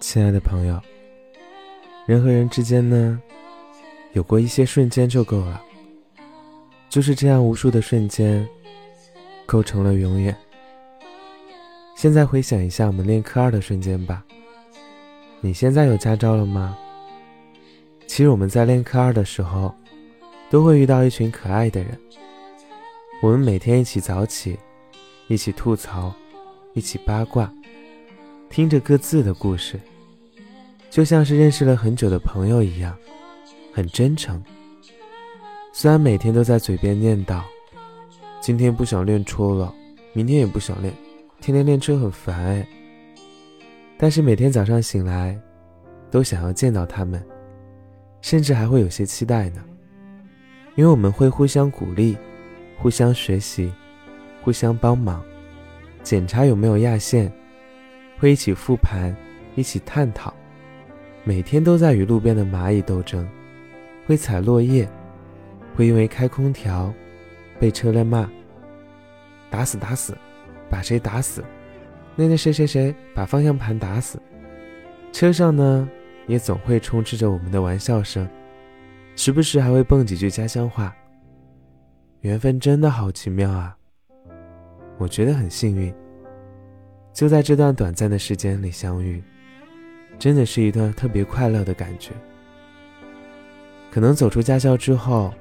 亲爱的朋友，人和人之间呢，有过一些瞬间就够了。就是这样，无数的瞬间，构成了永远。现在回想一下我们练科二的瞬间吧。你现在有驾照了吗？其实我们在练科二的时候，都会遇到一群可爱的人。我们每天一起早起，一起吐槽，一起八卦，听着各自的故事，就像是认识了很久的朋友一样，很真诚。虽然每天都在嘴边念叨，今天不想练车了，明天也不想练，天天练车很烦哎。但是每天早上醒来，都想要见到他们，甚至还会有些期待呢，因为我们会互相鼓励。互相学习，互相帮忙，检查有没有压线，会一起复盘，一起探讨，每天都在与路边的蚂蚁斗争，会踩落叶，会因为开空调被车辆骂，打死打死，把谁打死？那那谁谁谁把方向盘打死？车上呢，也总会充斥着我们的玩笑声，时不时还会蹦几句家乡话。缘分真的好奇妙啊！我觉得很幸运，就在这段短暂的时间里相遇，真的是一段特别快乐的感觉。可能走出驾校之后，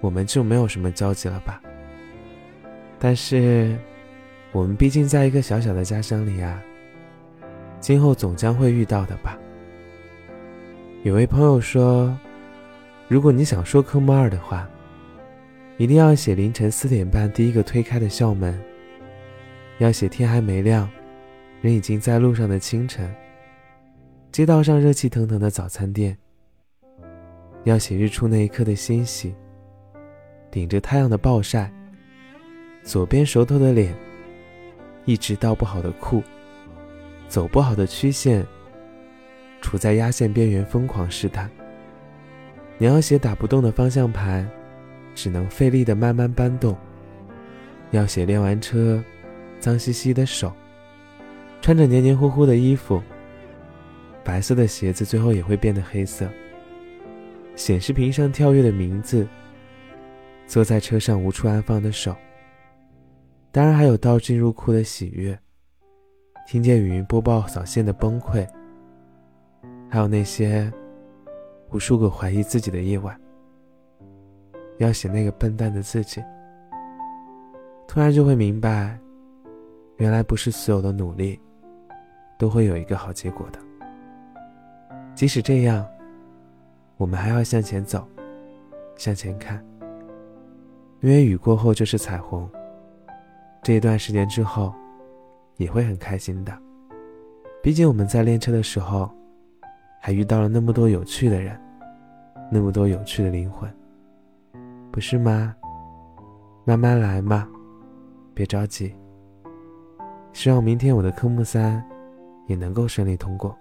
我们就没有什么交集了吧？但是，我们毕竟在一个小小的家乡里啊，今后总将会遇到的吧？有位朋友说，如果你想说科目二的话。一定要写凌晨四点半第一个推开的校门，要写天还没亮，人已经在路上的清晨，街道上热气腾腾的早餐店，要写日出那一刻的欣喜，顶着太阳的暴晒，左边熟透的脸，一直倒不好的裤，走不好的曲线，处在压线边缘疯狂试探。你要写打不动的方向盘。只能费力的慢慢搬动。要写练完车，脏兮兮的手，穿着黏黏糊糊的衣服，白色的鞋子最后也会变得黑色。显示屏上跳跃的名字，坐在车上无处安放的手，当然还有倒进入库的喜悦，听见语音播报扫线的崩溃，还有那些无数个怀疑自己的夜晚。要写那个笨蛋的自己，突然就会明白，原来不是所有的努力都会有一个好结果的。即使这样，我们还要向前走，向前看，因为雨过后就是彩虹。这一段时间之后，也会很开心的。毕竟我们在练车的时候，还遇到了那么多有趣的人，那么多有趣的灵魂。不是吗？慢慢来嘛，别着急。希望明天我的科目三也能够顺利通过。